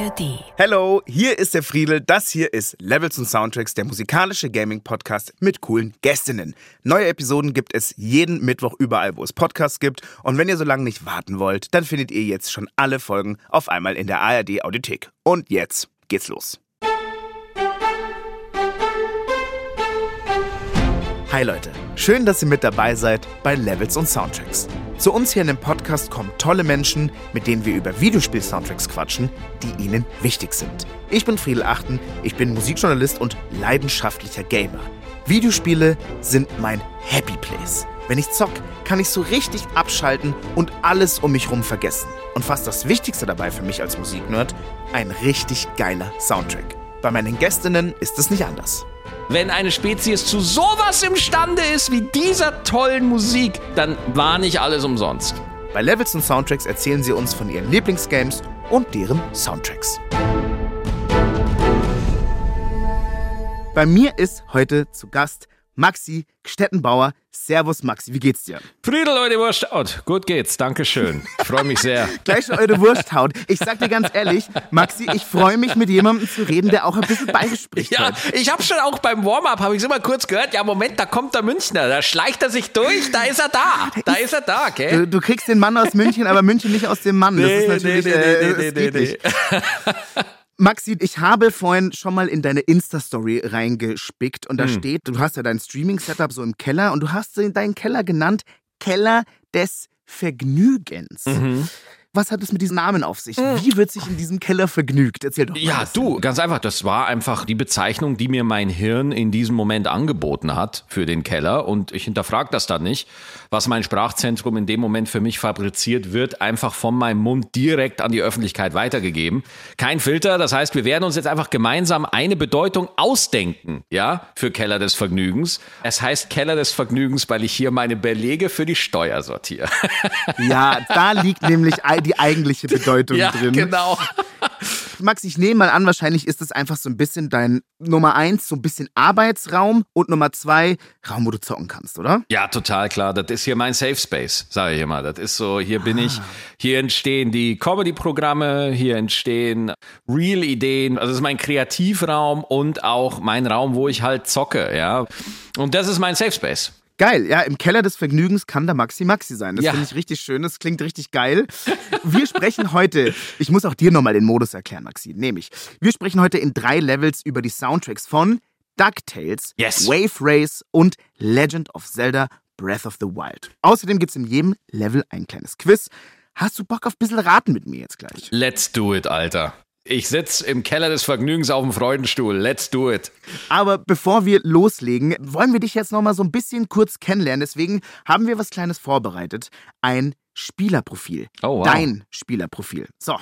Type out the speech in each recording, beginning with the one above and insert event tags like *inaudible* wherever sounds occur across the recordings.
ARD. Hello, hier ist der Friedel. Das hier ist Levels und Soundtracks, der musikalische Gaming-Podcast mit coolen Gästinnen. Neue Episoden gibt es jeden Mittwoch überall, wo es Podcasts gibt. Und wenn ihr so lange nicht warten wollt, dann findet ihr jetzt schon alle Folgen auf einmal in der ARD Audiothek. Und jetzt geht's los. Hi Leute, schön, dass ihr mit dabei seid bei Levels und Soundtracks. Zu uns hier in dem Podcast kommen tolle Menschen, mit denen wir über Videospiel-Soundtracks quatschen, die ihnen wichtig sind. Ich bin Friedel Achten, ich bin Musikjournalist und leidenschaftlicher Gamer. Videospiele sind mein Happy Place. Wenn ich zock, kann ich so richtig abschalten und alles um mich rum vergessen. Und fast das Wichtigste dabei für mich als Musiknerd, ein richtig geiler Soundtrack. Bei meinen Gästinnen ist es nicht anders. Wenn eine Spezies zu sowas imstande ist wie dieser tollen Musik, dann war nicht alles umsonst. Bei Levels und Soundtracks erzählen sie uns von ihren Lieblingsgames und deren Soundtracks. Bei mir ist heute zu Gast Maxi Stettenbauer. Servus Maxi, wie geht's dir? Friedel, eure Wursthaut. Gut geht's, Dankeschön. Ich freue mich sehr. *laughs* Gleich schon eure Wursthaut. Ich sag dir ganz ehrlich, Maxi, ich freue mich mit jemandem zu reden, der auch ein bisschen bayerisch spricht. Ja, heute. ich habe schon auch beim Warm-up, habe ich immer kurz gehört, ja Moment, da kommt der Münchner, da schleicht er sich durch, da ist er da. Da ist er da, gell? Du, du kriegst den Mann aus München, aber München nicht aus dem Mann. Das ist natürlich äh, es geht nicht. Maxi, ich habe vorhin schon mal in deine Insta-Story reingespickt und da Hm. steht, du hast ja dein Streaming-Setup so im Keller und du hast deinen Keller genannt Keller des Vergnügens. Mhm. Was hat es mit diesem Namen auf sich? Wie wird sich in diesem Keller vergnügt? Erzähl doch mal. Ja, du, ganz einfach, das war einfach die Bezeichnung, die mir mein Hirn in diesem Moment angeboten hat für den Keller und ich hinterfrage das dann nicht. Was mein Sprachzentrum in dem Moment für mich fabriziert, wird einfach von meinem Mund direkt an die Öffentlichkeit weitergegeben. Kein Filter, das heißt, wir werden uns jetzt einfach gemeinsam eine Bedeutung ausdenken, ja, für Keller des Vergnügens. Es heißt Keller des Vergnügens, weil ich hier meine Belege für die Steuer sortiere. Ja, da liegt nämlich ei- *laughs* die eigentliche Bedeutung ja, drin. genau. *laughs* Max, ich nehme mal an, wahrscheinlich ist es einfach so ein bisschen dein Nummer eins, so ein bisschen Arbeitsraum und Nummer zwei, Raum, wo du zocken kannst, oder? Ja, total klar. Das ist hier mein Safe Space, sage ich immer. Das ist so, hier bin ich, hier entstehen die Comedy-Programme, hier entstehen Real-Ideen. Also das ist mein Kreativraum und auch mein Raum, wo ich halt zocke, ja. Und das ist mein Safe Space. Geil, ja, im Keller des Vergnügens kann der Maxi Maxi sein. Das Ja. finde ich richtig schön, das klingt richtig geil. Wir sprechen heute, ich muss auch dir nochmal den Modus erklären, Maxi, nämlich. Wir sprechen heute in drei Levels über die Soundtracks von DuckTales, Yes. Wave Race und Legend of Zelda Breath of the Wild. Außerdem gibt es in jedem Level ein kleines Quiz. Hast du Bock auf ein bisschen Raten mit mir jetzt gleich? Let's do it, Alter. Ich sitz im Keller des Vergnügens auf dem Freudenstuhl. Let's do it. Aber bevor wir loslegen, wollen wir dich jetzt noch mal so ein bisschen kurz kennenlernen. Deswegen haben wir was Kleines vorbereitet. Ein Spielerprofil. Oh, wow. Dein Spielerprofil. So.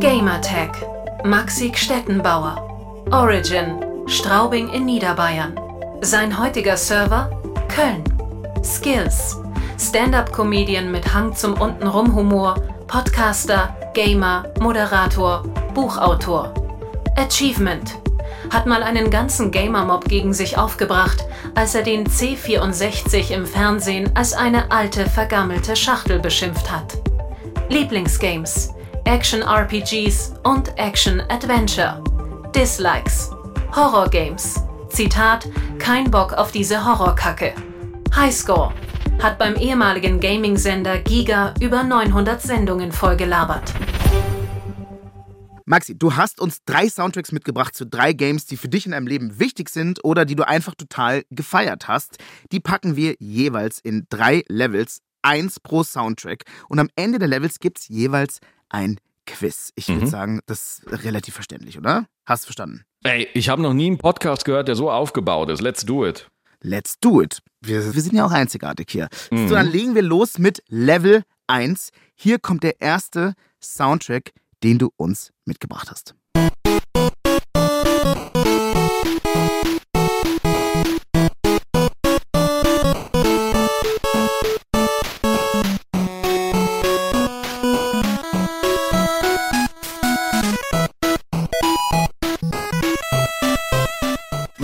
Gamertag. Maxi Stettenbauer. Origin. Straubing in Niederbayern. Sein heutiger Server? Köln. Skills. Stand-up-Comedian mit Hang zum Untenrum-Humor, Podcaster, Gamer, Moderator, Buchautor. Achievement. Hat mal einen ganzen Gamer-Mob gegen sich aufgebracht, als er den C64 im Fernsehen als eine alte, vergammelte Schachtel beschimpft hat. Lieblingsgames, Action-RPGs und Action-Adventure. Dislikes, Horror-Games. Zitat, kein Bock auf diese Horrorkacke. Highscore, hat beim ehemaligen Gaming-Sender Giga über 900 Sendungen vollgelabert. Maxi, du hast uns drei Soundtracks mitgebracht zu drei Games, die für dich in deinem Leben wichtig sind oder die du einfach total gefeiert hast. Die packen wir jeweils in drei Levels, eins pro Soundtrack. Und am Ende der Levels gibt's jeweils ein Quiz. Ich würde Mhm. sagen, das ist relativ verständlich, oder? Hast du verstanden? Ey, ich habe noch nie einen Podcast gehört, der so aufgebaut ist. Let's do it. Let's do it. Wir, wir sind ja auch einzigartig hier. Mhm. So, dann legen wir los mit Level 1. Hier kommt der erste Soundtrack, den du uns mitgebracht hast.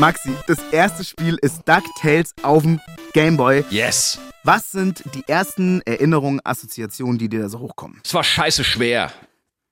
Maxi, das erste Spiel ist DuckTales auf dem Gameboy. Yes. Was sind die ersten Erinnerungen, Assoziationen, die dir da so hochkommen? Es war scheiße schwer.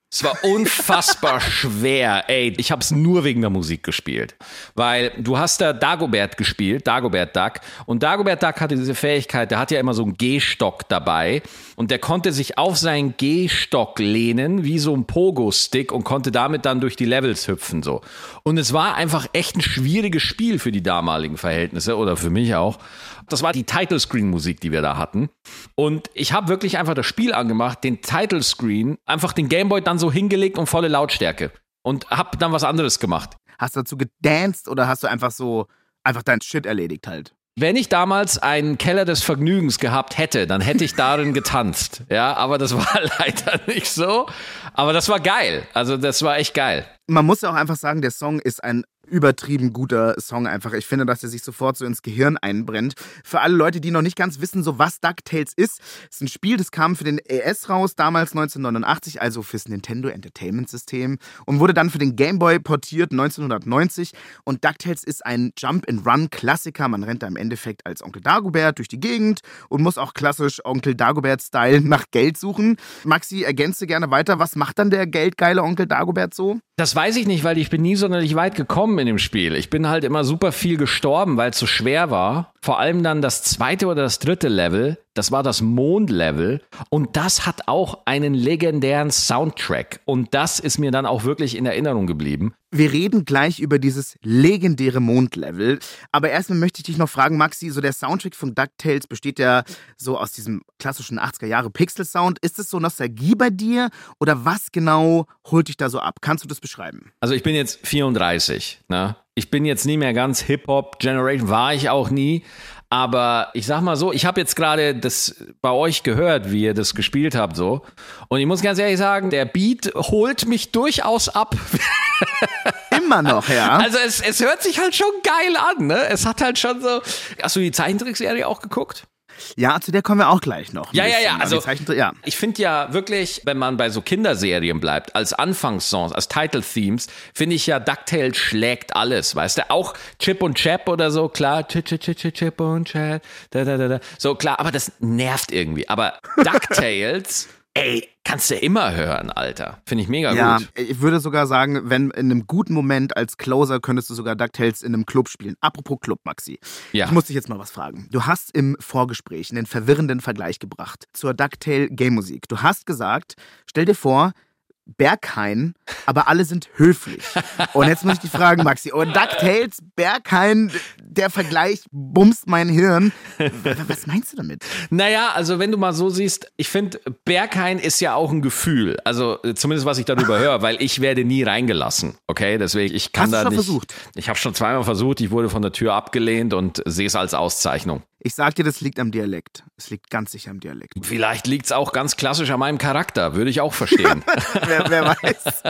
Es war unfassbar *laughs* schwer. Ey, ich habe es nur wegen der Musik gespielt. Weil du hast da Dagobert gespielt, Dagobert Duck. Und Dagobert Duck hatte diese Fähigkeit, der hat ja immer so einen Gehstock dabei. Und der konnte sich auf seinen Gehstock lehnen, wie so ein Pogo-Stick und konnte damit dann durch die Levels hüpfen. so. Und es war einfach echt ein schwieriges Spiel für die damaligen Verhältnisse oder für mich auch. Das war die Title Screen Musik, die wir da hatten. Und ich habe wirklich einfach das Spiel angemacht, den Title Screen, einfach den Gameboy dann so hingelegt und volle Lautstärke. Und habe dann was anderes gemacht. Hast du dazu gedanced oder hast du einfach so, einfach dein Shit erledigt halt? Wenn ich damals einen Keller des Vergnügens gehabt hätte, dann hätte ich darin getanzt. Ja, aber das *laughs* war leider nicht so. Aber das war geil. Also das war echt geil. Man muss ja auch einfach sagen, der Song ist ein übertrieben guter Song einfach. Ich finde, dass er sich sofort so ins Gehirn einbrennt. Für alle Leute, die noch nicht ganz wissen, so was DuckTales ist, ist ein Spiel, das kam für den ES raus, damals 1989, also fürs Nintendo Entertainment System und wurde dann für den Game Boy portiert 1990 und DuckTales ist ein Jump-and-Run-Klassiker. Man rennt da im Endeffekt als Onkel Dagobert durch die Gegend und muss auch klassisch Onkel Dagobert-Style nach Geld suchen. Maxi, ergänze gerne weiter. Was macht dann der geldgeile Onkel Dagobert so? Das weiß ich nicht, weil ich bin nie sonderlich weit gekommen in dem Spiel. Ich bin halt immer super viel gestorben, weil es so schwer war. Vor allem dann das zweite oder das dritte Level, das war das Mondlevel und das hat auch einen legendären Soundtrack und das ist mir dann auch wirklich in Erinnerung geblieben. Wir reden gleich über dieses legendäre Mondlevel, aber erstmal möchte ich dich noch fragen, Maxi, so der Soundtrack von DuckTales besteht ja so aus diesem klassischen 80er Jahre Pixel Sound. Ist es so Nostalgie bei dir oder was genau holt dich da so ab? Kannst du das beschreiben? Also ich bin jetzt 34, ne? Ich bin jetzt nie mehr ganz Hip-Hop-Generation, war ich auch nie. Aber ich sag mal so, ich habe jetzt gerade das bei euch gehört, wie ihr das gespielt habt, so. Und ich muss ganz ehrlich sagen, der Beat holt mich durchaus ab. *laughs* Immer noch, ja. Also es, es hört sich halt schon geil an, ne? Es hat halt schon so. Hast du die Zeichentrickserie auch geguckt? Ja, zu der kommen wir auch gleich noch. Ja, ja, ja. Also, ja. ich finde ja wirklich, wenn man bei so Kinderserien bleibt, als Anfangssongs, als Title-Themes, finde ich ja, DuckTales schlägt alles, weißt du? Auch Chip und Chap oder so, klar, Chip, Chip, Chip, Chip und Chap, da, da, da, da. So, klar, aber das nervt irgendwie. Aber *laughs* DuckTales Ey, kannst du immer hören, Alter. Finde ich mega ja, gut. Ich würde sogar sagen, wenn in einem guten Moment als Closer könntest du sogar DuckTales in einem Club spielen. Apropos Club, Maxi. Ja. Ich muss dich jetzt mal was fragen. Du hast im Vorgespräch einen verwirrenden Vergleich gebracht zur DuckTale Game Musik. Du hast gesagt, stell dir vor, Berghain, aber alle sind höflich. Und jetzt muss ich dich fragen, Maxi, und DuckTales, Berghain, der Vergleich bumst mein Hirn. Was meinst du damit? Naja, also wenn du mal so siehst, ich finde, Berghain ist ja auch ein Gefühl. Also zumindest was ich darüber *laughs* höre, weil ich werde nie reingelassen. Okay, deswegen, ich kann Hast da du schon nicht. versucht? Ich habe schon zweimal versucht, ich wurde von der Tür abgelehnt und sehe es als Auszeichnung. Ich sag dir, das liegt am Dialekt. Es liegt ganz sicher am Dialekt. Vielleicht liegt es auch ganz klassisch an meinem Charakter, würde ich auch verstehen. *laughs* *laughs* wer, wer *laughs* weiß.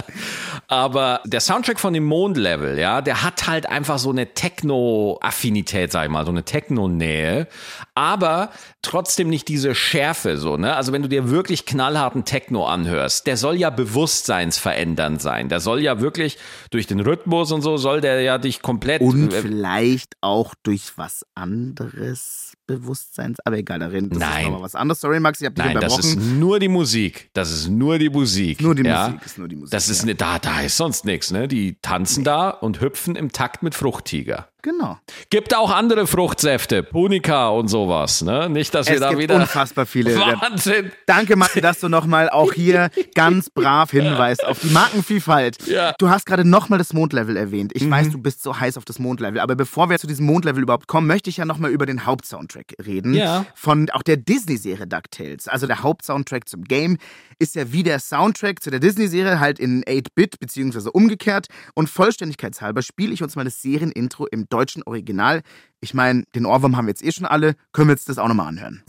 Aber der Soundtrack von dem Mondlevel, ja, der hat halt einfach so eine Techno-Affinität, sag ich mal, so eine Techno-Nähe, aber trotzdem nicht diese Schärfe, so, ne? Also wenn du dir wirklich knallharten Techno anhörst, der soll ja bewusstseinsverändernd sein. Der soll ja wirklich durch den Rhythmus und so, soll der ja dich komplett. Und vielleicht auch durch was anderes. Bewusstseins, aber egal, darin das Nein. ist nochmal was anderes. Sorry, Max, ich hab dich Nein, das unterbrochen. ist nur die Musik. Das ist nur die Musik. nur die ja? Musik, ist nur die Musik. Das ist ja. ne, da, da ist sonst nichts, ne? Die tanzen da und hüpfen im Takt mit Fruchttiger. Genau. Gibt auch andere Fruchtsäfte, Punika und sowas, ne? Nicht, dass wir Es da gibt wieder. unfassbar viele. *laughs* Wahnsinn! Danke, Maxi, dass du nochmal auch hier ganz brav hinweist auf die Markenvielfalt. Ja. Du hast gerade nochmal das Mondlevel erwähnt. Ich weiß, du bist so heiß auf das Mondlevel. Aber bevor wir zu diesem Mondlevel überhaupt kommen, möchte ich ja nochmal über den Hauptsoundtrack reden. Ja. Von auch der Disney-Serie DuckTales. Also der Hauptsoundtrack zum Game ist ja wie der Soundtrack zu der Disney-Serie halt in 8-Bit beziehungsweise umgekehrt. Und vollständigkeitshalber spiele ich uns mal das Serienintro im deutschen Original. Ich meine, den Ohrwurm haben wir jetzt eh schon alle. Können wir jetzt das auch nochmal anhören?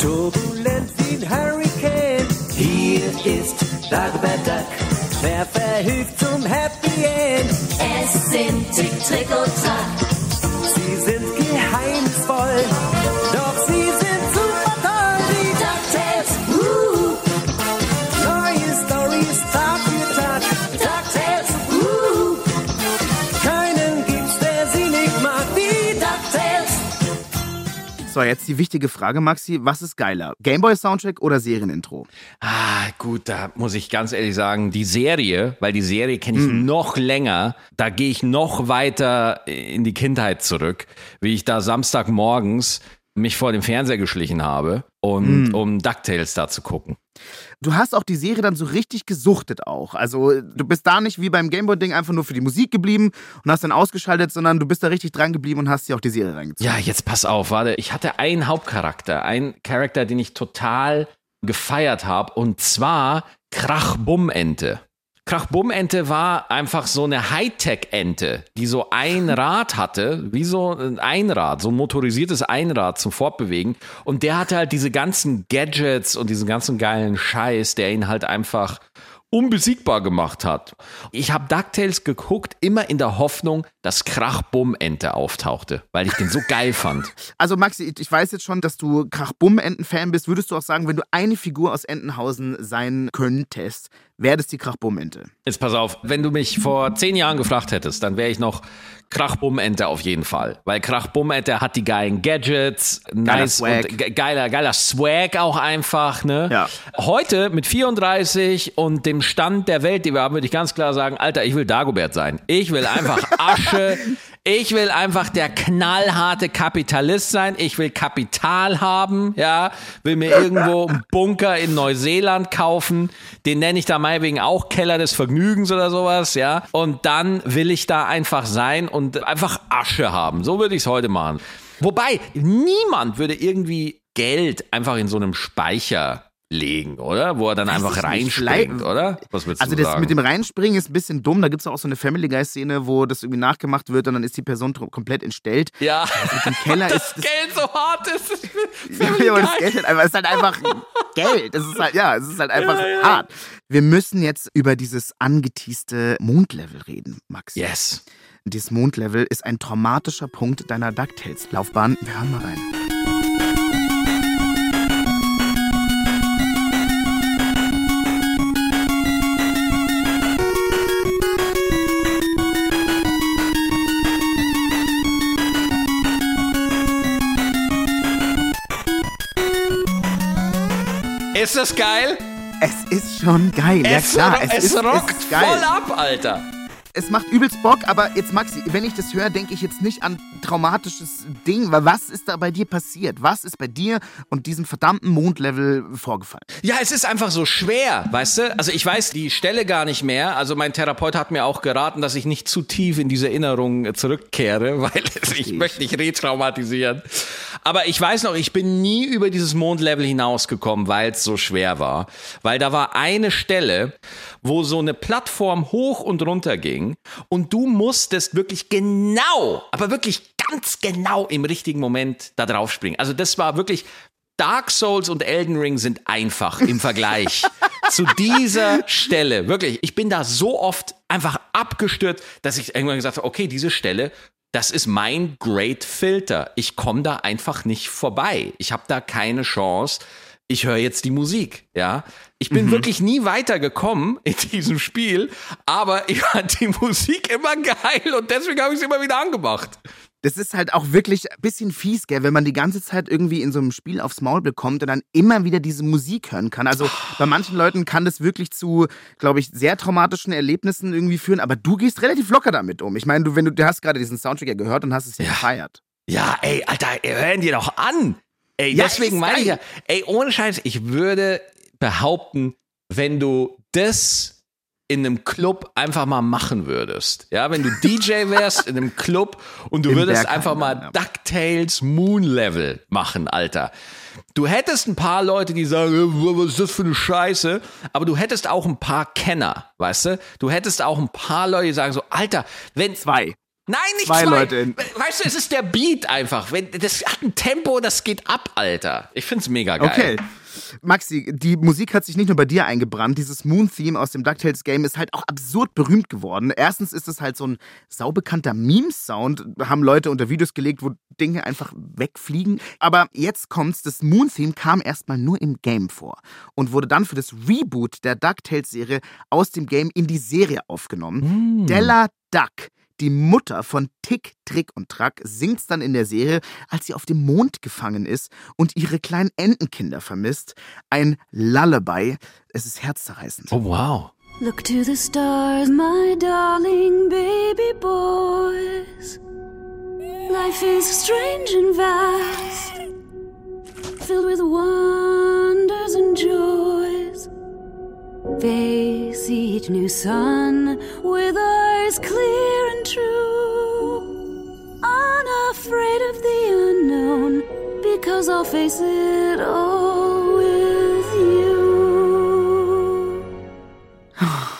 Turbulent wie ein Hurricane. Hier ist Dagobert Duck. Wer verhilft zum Happy End? Es sind Tick, Trick und Track. So, jetzt die wichtige Frage, Maxi. Was ist geiler? Gameboy-Soundtrack oder Serienintro? Ah, gut, da muss ich ganz ehrlich sagen, die Serie, weil die Serie kenne ich Mhm. noch länger, da gehe ich noch weiter in die Kindheit zurück, wie ich da Samstagmorgens mich vor dem Fernseher geschlichen habe, und, Mhm. um DuckTales da zu gucken. Du hast auch die Serie dann so richtig gesuchtet auch. Also du bist da nicht wie beim Gameboy-Ding einfach nur für die Musik geblieben und hast dann ausgeschaltet, sondern du bist da richtig dran geblieben und hast dir auch die Serie reingezogen. Ja, jetzt pass auf, warte. Ich hatte einen Hauptcharakter, einen Charakter, den ich total gefeiert habe, und zwar Krachbummente. Krachbummente war einfach so eine Hightech-Ente, die so ein *laughs* Rad hatte, wie so ein Einrad, so ein motorisiertes Einrad zum Fortbewegen. Und der hatte halt diese ganzen Gadgets und diesen ganzen geilen Scheiß, der ihn halt einfach unbesiegbar gemacht hat. Ich habe DuckTales geguckt, immer in der Hoffnung, dass Krachbummente auftauchte, weil ich den so geil fand. *laughs* Also Maxi, ich weiß jetzt schon, dass du Krachbumm-Enten-Fan bist. Würdest du auch sagen, wenn du eine Figur aus Entenhausen sein könntest, wäre das die Krachbumm-Ente? Jetzt pass auf, wenn du mich vor zehn Jahren gefragt hättest, dann wäre ich noch Krachbummente auf jeden Fall. Weil Krachbummente hat die geilen Gadgets, nice Swag. und ge- geiler, geiler Swag auch einfach, ne? Ja. Heute mit 34 und dem Stand der Welt, die wir haben, würde ich ganz klar sagen, Alter, ich will Dagobert sein. Ich will einfach *laughs* Asche. Ich will einfach der knallharte Kapitalist sein. Ich will Kapital haben, ja. Will mir irgendwo einen Bunker in Neuseeland kaufen. Den nenne ich da meinetwegen auch Keller des Vergnügens oder sowas, ja. Und dann will ich da einfach sein und einfach Asche haben. So würde ich es heute machen. Wobei, niemand würde irgendwie Geld einfach in so einem Speicher legen, oder? Wo er dann einfach ich nicht. reinspringt, oder? Was willst Also du das sagen? mit dem Reinspringen ist ein bisschen dumm. Da gibt es auch so eine Family Guy-Szene, wo das irgendwie nachgemacht wird und dann ist die Person komplett entstellt. ja, Im Keller *laughs* das ist das, Geld so hart ist. *laughs* ja, aber das Geld halt einfach, es ist halt einfach Geld. Es ist halt, ja, es ist halt einfach hart. Wir müssen jetzt über dieses angeteaste Mondlevel reden, Max. Yes. Dieses Mondlevel ist ein traumatischer Punkt deiner DuckTales-Laufbahn. Wir hören mal rein. Ist das geil? Es ist schon geil. es ja klar, es, es ist, rockt ist geil. voll ab, Alter. Es macht übelst Bock, aber jetzt Maxi, wenn ich das höre, denke ich jetzt nicht an traumatisches Ding, weil was ist da bei dir passiert? Was ist bei dir und diesem verdammten Mondlevel vorgefallen? Ja, es ist einfach so schwer, weißt du? Also ich weiß die Stelle gar nicht mehr. Also mein Therapeut hat mir auch geraten, dass ich nicht zu tief in diese Erinnerungen zurückkehre, *laughs* weil ich möchte nicht retraumatisieren. Aber ich weiß noch, ich bin nie über dieses Mondlevel hinausgekommen, weil es so schwer war. Weil da war eine Stelle, wo so eine Plattform hoch und runter ging und du musstest wirklich genau, aber wirklich ganz genau im richtigen Moment da drauf springen. Also das war wirklich Dark Souls und Elden Ring sind einfach im Vergleich *laughs* zu dieser Stelle. Wirklich, ich bin da so oft einfach abgestürzt, dass ich irgendwann gesagt habe, okay, diese Stelle, das ist mein Great Filter. Ich komme da einfach nicht vorbei. Ich habe da keine Chance. Ich höre jetzt die Musik, ja. Ich bin wirklich nie weitergekommen *laughs* in diesem Spiel, aber ich fand die Musik immer geil und deswegen habe ich es immer wieder angemacht. Das ist halt auch wirklich ein bisschen fies, gell, wenn man die ganze Zeit irgendwie in so einem Spiel aufs Maul bekommt und dann immer wieder diese Musik hören kann. Also bei manchen Leuten kann das wirklich zu, glaube ich, sehr traumatischen Erlebnissen irgendwie führen, aber du gehst relativ locker damit um. Ich meine, du, wenn du, du hast gerade diesen Soundtrack ja gehört und hast es ja, Ja. gefeiert. Ja, ey, Alter, hören die doch an. Ey, Ja, deswegen meine ich ja, ey, ohne Scheiß, ich würde behaupten, wenn du das in einem Club einfach mal machen würdest. Ja, wenn du DJ *laughs* wärst in einem Club und du Im würdest Berghain, einfach mal ja. DuckTales Moon Level machen, Alter. Du hättest ein paar Leute, die sagen, äh, was ist das für eine Scheiße? Aber du hättest auch ein paar Kenner, weißt du? Du hättest auch ein paar Leute, die sagen so, Alter, wenn, Zwei. Nein, nicht Zwei zwei. Leute Weißt du, es ist der Beat einfach. Wenn, das hat ein Tempo, das geht ab, Alter. Ich find's mega geil. Okay. Maxi, die Musik hat sich nicht nur bei dir eingebrannt. Dieses Moon-Theme aus dem DuckTales Game ist halt auch absurd berühmt geworden. Erstens ist es halt so ein saubekannter Meme-Sound. Haben Leute unter Videos gelegt, wo Dinge einfach wegfliegen. Aber jetzt kommt's, das Moon-Theme kam erstmal nur im Game vor und wurde dann für das Reboot der DuckTales-Serie aus dem Game in die Serie aufgenommen. Della Duck. Die Mutter von Tick, Trick und Track singt's dann in der Serie, als sie auf dem Mond gefangen ist und ihre kleinen Entenkinder vermisst. Ein Lullaby. Es ist herzzerreißend. Oh, wow. Look to the stars, my darling baby boys. Life is strange and vast, filled with wonders and joys. Face each new sun with eyes clear true. Unafraid of the unknown, because I'll face it all with you.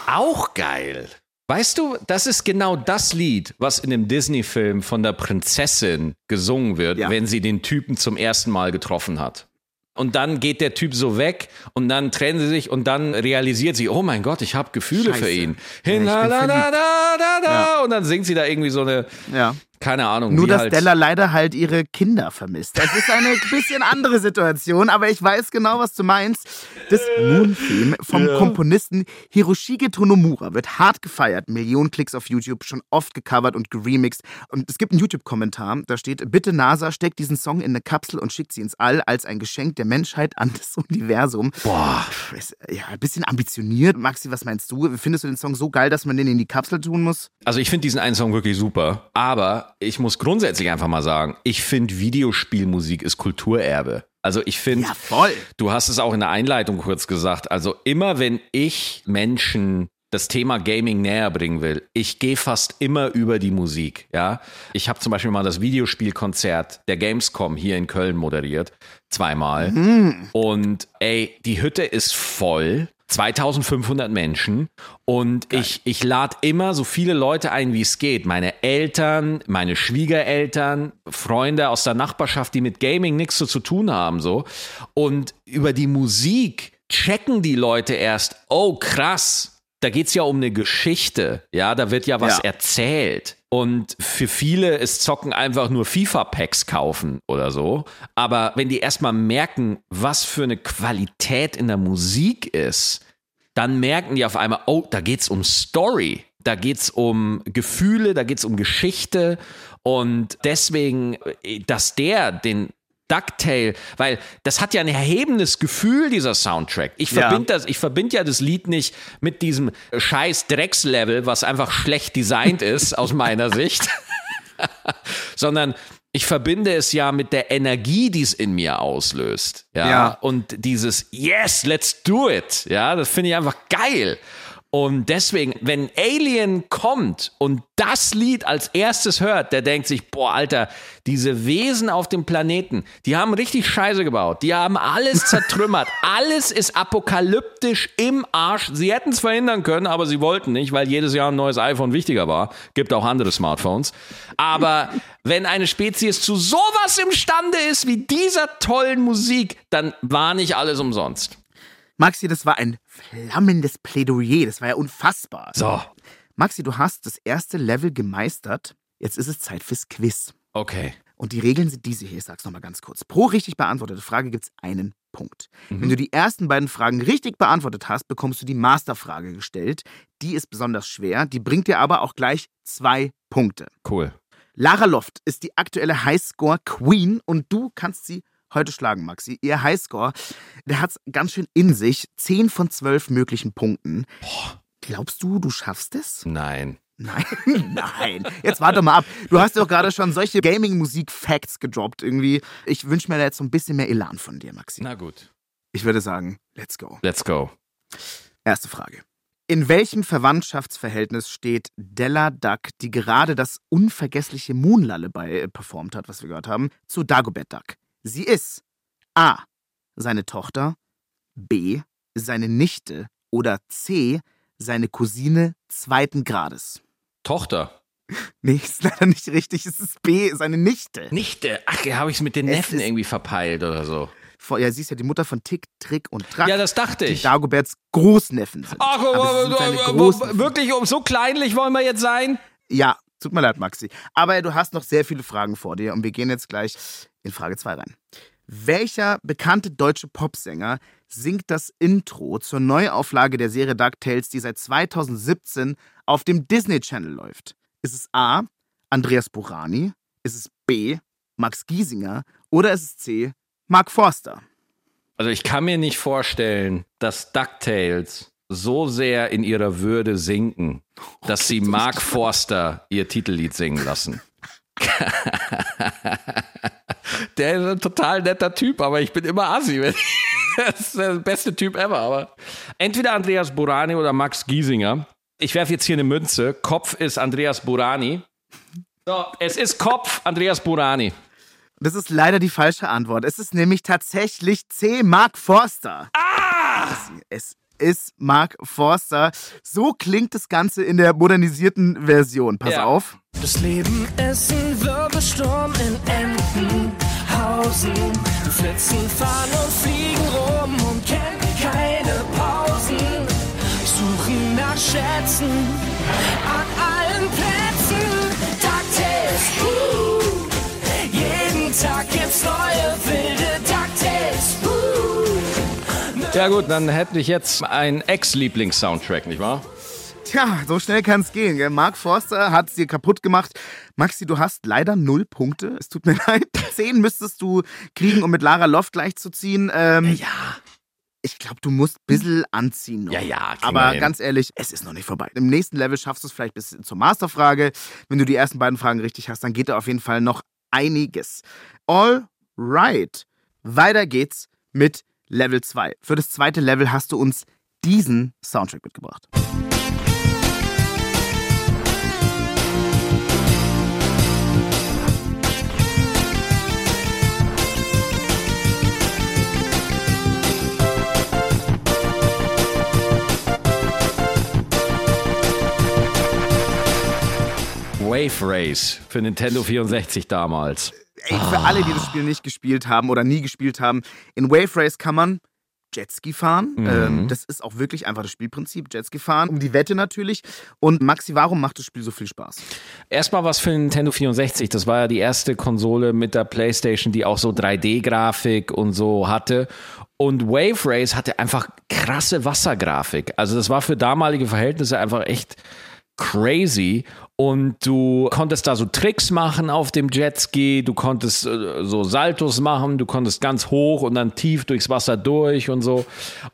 Auch geil. Weißt du, das ist genau das Lied, was in dem Disney-Film von der Prinzessin gesungen wird, Ja. wenn sie den Typen zum ersten Mal getroffen hat. Und dann geht der Typ so weg und dann trennen sie sich und dann realisiert sie, oh mein Gott, ich habe Gefühle Scheiße. für ihn. Ja, Hin, ich la, la, da, da, da. Ja. Und dann singt sie da irgendwie so eine, Ja. Keine Ahnung. Nur, dass halt, Della leider halt ihre Kinder vermisst. Es ist eine *laughs* bisschen andere Situation, aber ich weiß genau, was du meinst. Das Moon-Theme vom Komponisten Hiroshige Tonomura wird hart gefeiert. Millionen Klicks auf YouTube, schon oft gecovert und geremixed. Und es gibt einen YouTube-Kommentar, da steht, bitte NASA, steckt diesen Song in eine Kapsel und schickt sie ins All als ein Geschenk der Menschheit an das Universum. Boah. Ist, ja, ein bisschen ambitioniert. Maxi, was meinst du? Findest du den Song so geil, dass man den in die Kapsel tun muss? Also ich finde diesen einen Song wirklich super, aber ich muss grundsätzlich einfach mal sagen, ich finde Videospielmusik ist Kulturerbe. Also ich finde, Ja, du hast es auch in der Einleitung kurz gesagt, also immer wenn ich Menschen das Thema Gaming näher bringen will, ich gehe fast immer über die Musik, ja. Ich habe zum Beispiel mal das Videospielkonzert der Gamescom hier in Köln moderiert, zweimal. Und ey, die Hütte ist voll. 2500 Menschen und ich, ich lade immer so viele Leute ein, wie es geht. Meine Eltern, meine Schwiegereltern, Freunde aus der Nachbarschaft, die mit Gaming nichts so zu tun haben, so. Und über die Musik checken die Leute erst, oh krass, da geht's ja um eine Geschichte, ja, da wird ja was Ja. erzählt. Und für viele ist Zocken einfach nur FIFA-Packs kaufen oder so. Aber wenn die erstmal merken, was für eine Qualität in der Musik ist, dann merken die auf einmal, oh, da geht's um Story, da geht's um Gefühle, da geht's um Geschichte. Und deswegen, dass der den Ducktail, weil das hat ja ein erhebendes Gefühl, dieser Soundtrack. Ich Ja. verbinde das, ich verbinde ja das Lied nicht mit diesem scheiß Dreckslevel, was einfach schlecht designt ist, aus meiner Sicht, *laughs* sondern ich verbinde es ja mit der Energie, die es in mir auslöst. Ja. Ja. Und dieses Yes, let's do it. Ja, das finde ich einfach geil. Und deswegen, wenn Alien kommt und das Lied als erstes hört, der denkt sich, boah, Alter, diese Wesen auf dem Planeten, die haben richtig Scheiße gebaut. Die haben alles zertrümmert. *laughs* alles ist apokalyptisch im Arsch. Sie hätten es verhindern können, aber sie wollten nicht, weil jedes Jahr ein neues iPhone wichtiger war. Gibt auch andere Smartphones. Aber *laughs* wenn eine Spezies zu sowas imstande ist wie dieser tollen Musik, dann war nicht alles umsonst. Maxi, das war ein flammendes Plädoyer. Das war ja unfassbar. So, Maxi, du hast das erste Level gemeistert. Jetzt ist es Zeit fürs Quiz. okay. Und die Regeln sind diese hier. Ich sag's nochmal ganz kurz. Pro richtig beantwortete Frage gibt's einen Punkt. Wenn du die ersten beiden Fragen richtig beantwortet hast, bekommst du die Masterfrage gestellt. Die ist besonders schwer. Die bringt dir aber auch gleich zwei Punkte. Cool. Lara Loft ist die aktuelle Highscore Queen und du kannst sie heute schlagen, Maxi. Ihr Highscore, der hat's ganz schön in sich. Zehn von zwölf möglichen Punkten. Glaubst du, du schaffst es? Nein. Nein, *laughs* nein. Jetzt warte mal ab. Du hast doch gerade schon solche Gaming-Musik-Facts gedroppt irgendwie. Ich wünsche mir da jetzt so ein bisschen mehr Elan von dir, Maxi. Na gut. Ich würde sagen, let's go. Let's go. Erste Frage. In welchem Verwandtschaftsverhältnis steht Della Duck, die gerade das unvergessliche Moon Lullaby äh, performt hat, was wir gehört haben, zu Dagobert Duck? Sie ist A. seine Tochter, B. seine Nichte oder C. seine Cousine zweiten Grades. Tochter. *laughs* Nee, ist leider nicht richtig. Es ist B, seine Nichte. Nichte. Ach, habe ich es mit den Es Neffen irgendwie verpeilt oder so. Vor- Ja, sie ist ja die Mutter von Tick, Trick und Track. Ja, das dachte die ich. Dagoberts Großneffen sind. Ach, Aber Großneffen. wirklich, um so kleinlich wollen wir jetzt sein? Ja, tut mir leid, Maxi. Aber du hast noch sehr viele Fragen vor dir und wir gehen jetzt gleich in Frage 2 rein. Welcher bekannte deutsche Popsänger singt das Intro zur Neuauflage der Serie DuckTales, die seit 2017 auf dem Disney Channel läuft? Ist es A. Andreas Burani? Ist es B. Max Giesinger? Oder ist es C. Mark Forster? Also ich kann mir nicht vorstellen, dass DuckTales so sehr in ihrer Würde sinken, dass sie Mark Forster ihr Titellied singen lassen. *laughs* der ist ein total netter Typ, aber ich bin immer assi. *laughs* das ist der beste Typ ever. Aber entweder Andreas Burani oder Max Giesinger. Ich werfe jetzt hier eine Münze. Kopf ist Andreas Burani. So, es ist Kopf Andreas Burani. Das ist leider die falsche Antwort. Es ist nämlich tatsächlich C. Mark Forster. Ah! Es ist Mark Forster. So klingt das Ganze in der modernisierten Version. Pass Ja. auf. Das Leben ist ein Wirbelsturm in Entenhausen. Wir flitzen, fahren und fliegen rum und kennen keine Pausen. Suchen nach Schätzen an allen Plätzen. DuckTales, uh, jeden Tag gibt's neue wilde DuckTales, uh. Ja gut, dann hätte ich jetzt einen Ex-Lieblings-Soundtrack, nicht wahr? Tja, so schnell kann es gehen. Gell? Mark Forster hat es dir kaputt gemacht. Maxi, du hast leider null Punkte. Es tut mir *laughs* leid. Zehn müsstest du kriegen, um mit Lara Loft gleichzuziehen. Ähm, Ja. Ich glaube, du musst ein bisschen anziehen noch. Ja, ja, Aber ganz ehrlich, es ist noch nicht vorbei. Im nächsten Level schaffst du es vielleicht bis zur Masterfrage. Wenn du die ersten beiden Fragen richtig hast, dann geht da auf jeden Fall noch einiges. All right. Weiter geht's mit Level 2. Für das zweite Level hast du uns diesen Soundtrack mitgebracht. Wave Race für Nintendo 64 damals. Ey, für alle, die das Spiel nicht gespielt haben oder nie gespielt haben, in Wave Race kann man Jetski fahren. Mhm. Ähm, das ist auch wirklich einfach das Spielprinzip. Jetski fahren, um die Wette natürlich. Und Maxi, warum macht das Spiel so viel Spaß? Erstmal was für Nintendo 64. Das war ja die erste Konsole mit der PlayStation, die auch so 3D-Grafik und so hatte. Und Wave Race hatte einfach krasse Wassergrafik. Also das war für damalige Verhältnisse einfach echt crazy. Und du konntest da so Tricks machen auf dem Jetski, du konntest äh, so Saltos machen, du konntest ganz hoch und dann tief durchs Wasser durch und so.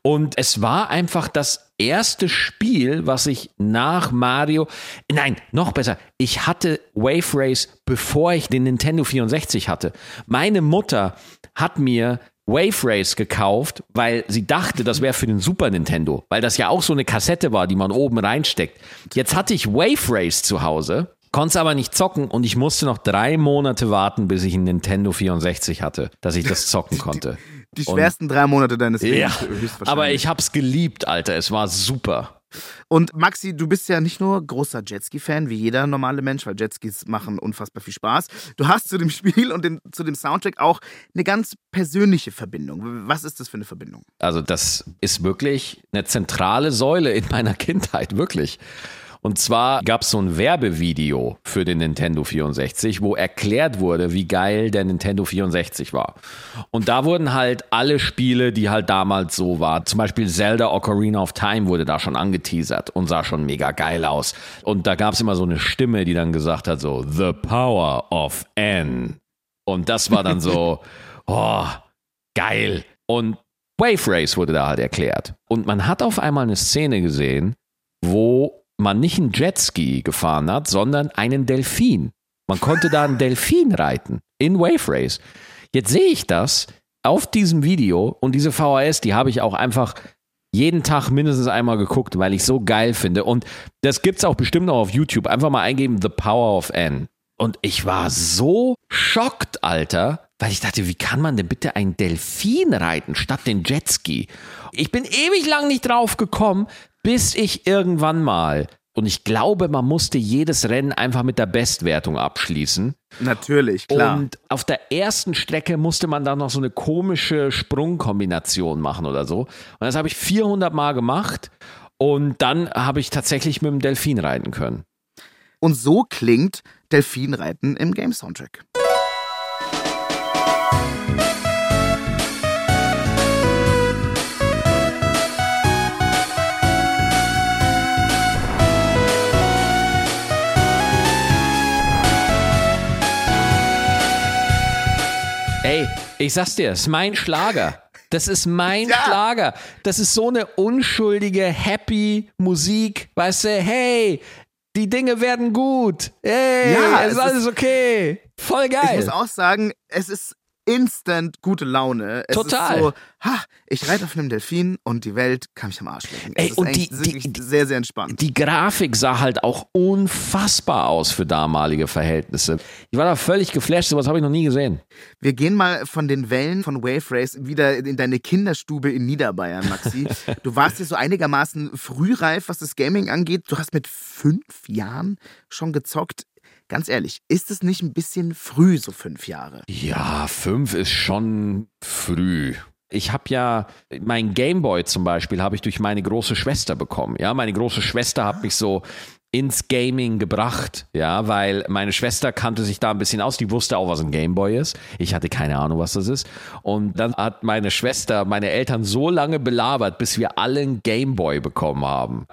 Und es war einfach das erste Spiel, was ich nach Mario, nein, noch besser, ich hatte Wave Race, bevor ich den Nintendo 64 hatte. Meine Mutter hat mir Wave Race gekauft, weil sie dachte, das wäre für den Super Nintendo, weil das ja auch so eine Kassette war, die man oben reinsteckt. Jetzt hatte ich Wave Race zu Hause, konnte es aber nicht zocken und ich musste noch drei Monate warten, bis ich einen Nintendo 64 hatte, dass ich das *laughs* zocken konnte. Die Und- schwersten drei Monate deines Ja, Lebens. höchstwahrscheinlich. aber ich hab's geliebt, Alter. Es war super. Und Maxi, du bist ja nicht nur großer Jetski-Fan, wie jeder normale Mensch, weil Jetskis machen unfassbar viel Spaß. Du hast zu dem *laughs* Spiel und dem, zu dem Soundtrack auch eine ganz persönliche Verbindung. Was ist das für eine Verbindung? Also das ist wirklich eine zentrale Säule in meiner *laughs* Kindheit, wirklich. Und zwar gab es so ein Werbevideo für den Nintendo 64, wo erklärt wurde, wie geil der Nintendo 64 war. Und da wurden halt alle Spiele, die halt damals so waren, zum Beispiel Zelda Ocarina of Time wurde da schon angeteasert und sah schon mega geil aus. Und da gab es immer so eine Stimme, die dann gesagt hat so, The Power of N. Und das war dann so, *laughs* oh, geil. Und Wave Race wurde da halt erklärt. Und man hat auf einmal eine Szene gesehen, man nicht einen Jetski gefahren hat, sondern einen Delfin. Man konnte da einen Delfin reiten in Wave Race. Jetzt sehe ich das auf diesem Video und diese VHS, die habe ich auch einfach jeden Tag mindestens einmal geguckt, weil ich so geil finde. Und das gibt's auch bestimmt noch auf YouTube. Einfach mal eingeben The Power of N. Und ich war so schockt, Alter, weil ich dachte, wie kann man denn bitte einen Delfin reiten statt den Jetski? Ich bin ewig lang nicht drauf gekommen, bis ich irgendwann mal, und ich glaube, man musste jedes Rennen einfach mit der Bestwertung abschließen. Natürlich, klar. Und auf der ersten Strecke musste man dann noch so eine komische Sprungkombination machen oder so. Und das habe ich 400 Mal gemacht. Und dann habe ich tatsächlich mit dem Delfin reiten können. Und so klingt Delfinreiten im Game-Soundtrack. Ich sag's dir, ist mein Schlager. Das ist mein Ja. Schlager. Das ist so eine unschuldige, happy Musik. Weißt du, hey, die Dinge werden gut. Hey, Ja, es ist es alles okay. Voll Ich geil. muss auch sagen, es ist instant gute Laune. Es Total. Ist so, ha, ich reite auf einem Delfin und die Welt kann mich am Arsch lecken. Ey, und die- die- sehr, sehr entspannt. Die Grafik sah halt auch unfassbar aus für damalige Verhältnisse. Ich war da völlig geflasht, sowas habe ich noch nie gesehen. Wir gehen mal von den Wellen von Wave Race wieder in deine Kinderstube in Niederbayern, Maxi. *laughs* du warst ja so einigermaßen frühreif, was das Gaming angeht. Du hast mit fünf Jahren schon gezockt. Ganz ehrlich, ist es nicht ein bisschen früh, so fünf Jahre? Ja, fünf ist schon früh. Ich habe ja mein Gameboy zum Beispiel habe ich durch meine große Schwester bekommen. Ja, meine große Schwester hat mich so ins Gaming gebracht, ja, weil meine Schwester kannte sich da ein bisschen aus, die wusste auch, was ein Gameboy ist. Ich hatte keine Ahnung, was das ist. Und dann hat meine Schwester meine Eltern so lange belabert, bis wir alle einen Gameboy bekommen haben.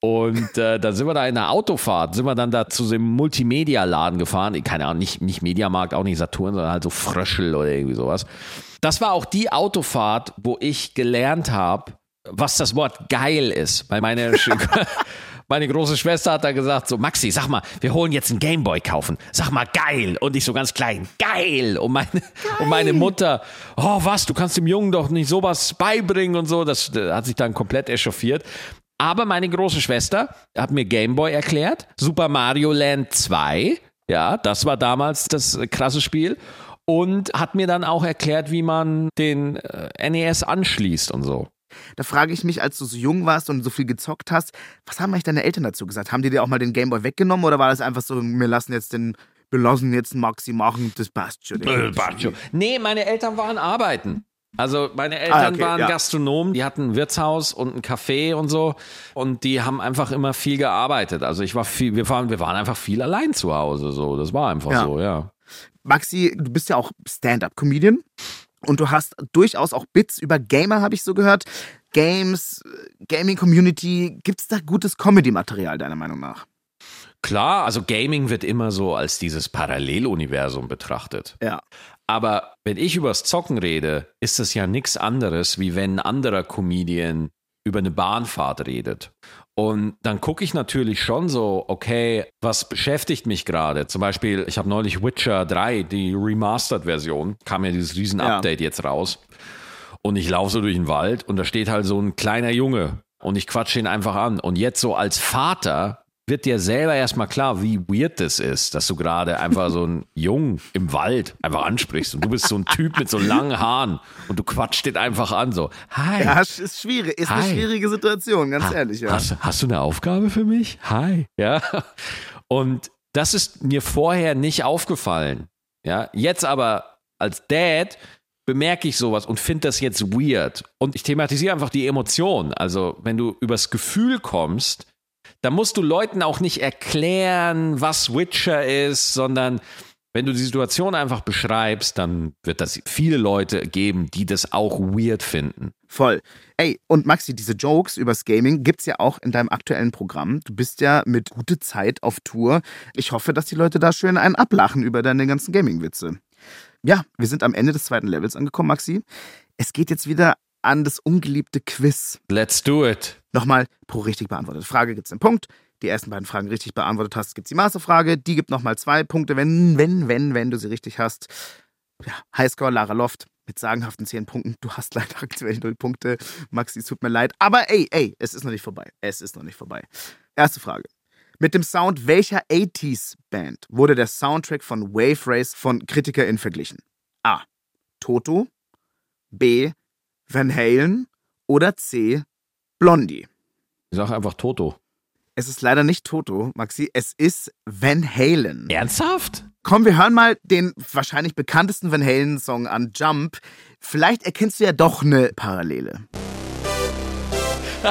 Und äh, dann sind wir da in der Autofahrt, sind wir dann da zu dem Multimedia-Laden gefahren. Keine Ahnung, nicht, nicht Mediamarkt, auch nicht Saturn, sondern halt so Fröschel oder irgendwie sowas. Das war auch die Autofahrt, wo ich gelernt habe, was das Wort geil ist. Weil meine, *laughs* meine große Schwester hat da gesagt, so Maxi, sag mal, wir holen jetzt einen Gameboy kaufen. Sag mal geil. Und ich so ganz klein, geil. Und meine, und meine Mutter, oh was, du kannst dem Jungen doch nicht sowas beibringen und so. Das, das hat sich dann komplett echauffiert. Aber meine große Schwester hat mir Gameboy erklärt, Super Mario Land 2, ja, das war damals das äh, krasse Spiel. Und hat mir dann auch erklärt, wie man den äh, NES anschließt und so. Da frage ich mich, als du so jung warst und so viel gezockt hast, was haben eigentlich deine Eltern dazu gesagt? Haben die dir auch mal den Gameboy weggenommen oder war das einfach so, wir lassen jetzt den, wir lassen jetzt Maxi machen, das passt schon. Äh. Nee, meine Eltern waren arbeiten. Also meine Eltern Ah, okay, waren ja. Gastronomen, die hatten ein Wirtshaus und ein Café und so und die haben einfach immer viel gearbeitet. Also ich war viel, wir waren, wir waren einfach viel allein zu Hause, so. Das war einfach Ja. so, ja. Maxi, du bist ja auch Stand-up-Comedian und du hast durchaus auch Bits über Gamer, habe ich so gehört. Games, äh, Gaming-Community, gibt es da gutes Comedy-Material deiner Meinung nach? Klar, also Gaming wird immer so als dieses Paralleluniversum betrachtet. Ja. Aber wenn ich übers Zocken rede, ist das ja nichts anderes, wie wenn ein anderer Comedian über eine Bahnfahrt redet. Und dann gucke ich natürlich schon so, okay, was beschäftigt mich gerade? Zum Beispiel, ich habe neulich Witcher 3, die Remastered-Version, kam ja dieses riesen Ja. Jetzt raus. Und ich laufe so durch den Wald und da steht halt so ein kleiner Junge und ich quatsche ihn einfach an. Und jetzt so als Vater wird dir selber erstmal klar, wie weird das ist, dass du gerade einfach so einen *laughs* Jungen im Wald einfach ansprichst und du bist so ein Typ mit so langen Haaren und du quatscht den einfach an, so, hi. Ja, ist schwierig, ist eine Hi. schwierige Situation, ganz Ha- ehrlich, ja. Hast, hast du eine Aufgabe für mich? Hi. Ja. Und das ist mir vorher nicht aufgefallen. Ja. Jetzt aber als Dad bemerke ich sowas und finde das jetzt weird. Und ich thematisiere einfach die Emotion. Also, wenn du übers Gefühl kommst, da musst du Leuten auch nicht erklären, was Witcher ist, sondern wenn du die Situation einfach beschreibst, dann wird das viele Leute geben, die das auch weird finden. Voll. Ey, und Maxi, diese Jokes übers Gaming gibt's ja auch in deinem aktuellen Programm. Du bist ja mit gute Zeit auf Tour. Ich hoffe, dass die Leute da schön einen ablachen über deine ganzen Gaming-Witze. Ja, wir sind am Ende des zweiten Levels angekommen, Maxi. Es geht jetzt wieder an das ungeliebte Quiz. Let's do it. Nochmal pro richtig beantwortete Frage gibt's einen Punkt. Die ersten beiden Fragen richtig beantwortet hast, gibt's die Masterfrage. Die gibt nochmal zwei Punkte, wenn, wenn, wenn, wenn du sie richtig hast. Ja, Highscore, Lara Loft mit sagenhaften zehn Punkten. Du hast *laughs* leider aktuell null Punkte. Maxi, es tut mir leid. Aber ey, ey, es ist noch nicht vorbei. Es ist noch nicht vorbei. Erste Frage. Mit dem Sound welcher 80s-Band wurde der Soundtrack von Wave Race von KritikerInnen verglichen? A. Toto. B. Van Halen. Oder C. Blondie. Ich sage einfach Toto. Es ist leider nicht Toto, Maxi. Es ist Van Halen. Ernsthaft? Komm, wir hören mal den wahrscheinlich bekanntesten Van Halen-Song an Jump. Vielleicht erkennst du ja doch eine Parallele. *laughs*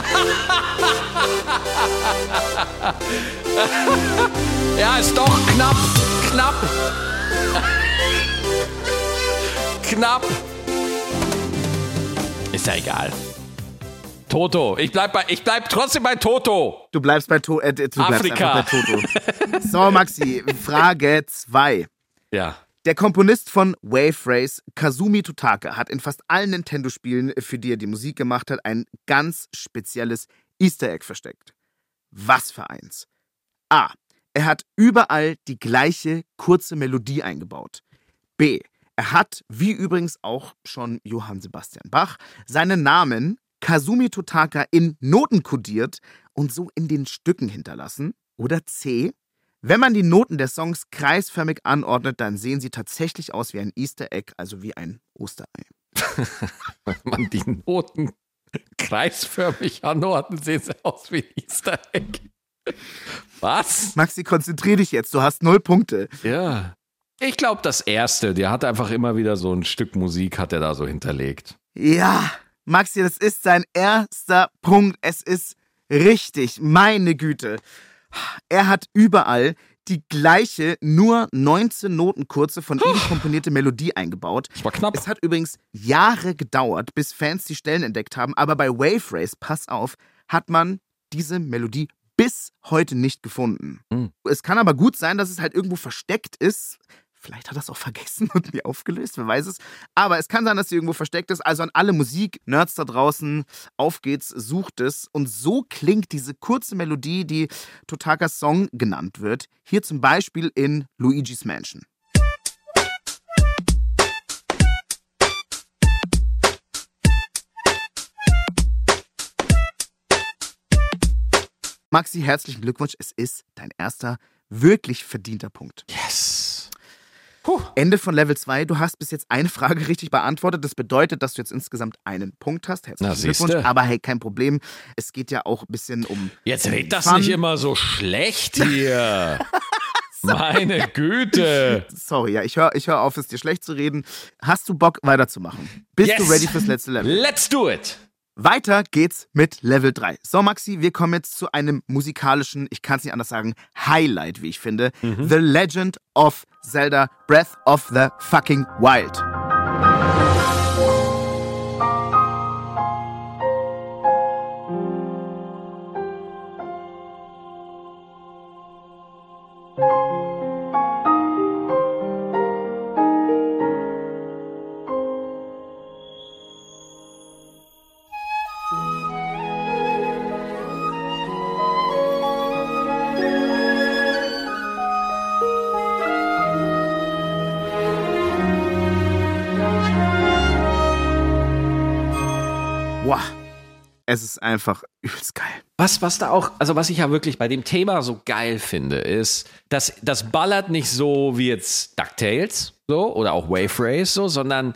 Ja, ist doch knapp. Knapp. *laughs* knapp. Ist ja egal. Toto. Ich bleib, bei, ich bleib trotzdem bei Toto. Du bleibst bei, to äh, du Afrika. bei Toto. *laughs* So, Maxi, Frage 2. Ja. Der Komponist von Wave Race, Kazumi Totaka, hat in fast allen Nintendo-Spielen, für die er die Musik gemacht hat, ein ganz spezielles Easter Egg versteckt. Was für eins? A. Er hat überall die gleiche kurze Melodie eingebaut. B. Er hat, wie übrigens auch schon Johann Sebastian Bach, seinen Namen Kazumi Totaka in Noten kodiert und so in den Stücken hinterlassen. Oder C. Wenn man die Noten der Songs kreisförmig anordnet, dann sehen sie tatsächlich aus wie ein Easter Egg, also wie ein Osterei. *laughs* Wenn man die Noten kreisförmig anordnet, sehen sie aus wie ein Easter Egg. Was? Maxi, konzentrier dich jetzt, du hast null Punkte. Ja. Ich glaube, das erste, der hat einfach immer wieder so ein Stück Musik, hat er da so hinterlegt. Ja, Maxi, das ist sein erster Punkt. Es ist richtig, meine Güte. Er hat überall die gleiche, nur 19 Noten kurze von ihm komponierte Melodie eingebaut. Das war knapp. Es hat übrigens Jahre gedauert, bis Fans die Stellen entdeckt haben, aber bei Wave Race, pass auf, hat man diese Melodie bis heute nicht gefunden. Hm. Es kann aber gut sein, dass es halt irgendwo versteckt ist. Vielleicht hat er es auch vergessen und nie aufgelöst, wer weiß es. Aber es kann sein, dass sie irgendwo versteckt ist. Also an alle Musik-Nerds da draußen, auf geht's, sucht es. Und so klingt diese kurze Melodie, die Totakas Song genannt wird. Hier zum Beispiel in Luigi's Mansion. Maxi, herzlichen Glückwunsch. Es ist dein erster wirklich verdienter Punkt. Yes. Ende von Level 2. Du hast bis jetzt eine Frage richtig beantwortet. Das bedeutet, dass du jetzt insgesamt einen Punkt hast. Herzlichen Na, siehste. Glückwunsch. Aber hey, kein Problem. Es geht ja auch ein bisschen um. Jetzt red das Fun. nicht immer so schlecht hier. *laughs* Meine Güte. Sorry, ja, ich höre ich hör auf, es dir schlecht zu reden. Hast du Bock weiterzumachen? Bist du Yes. ready fürs letzte Level? Let's do it. Weiter geht's mit Level 3. So, Maxi, wir kommen jetzt zu einem musikalischen, ich kann es nicht anders sagen, Highlight, wie ich finde. The Legend of Zelda Breath of the fucking Wild. Es ist einfach übelst geil. Was, was da auch, also was ich ja wirklich bei dem Thema so geil finde, ist, dass das ballert nicht so wie jetzt DuckTales so oder auch Wave Race so, sondern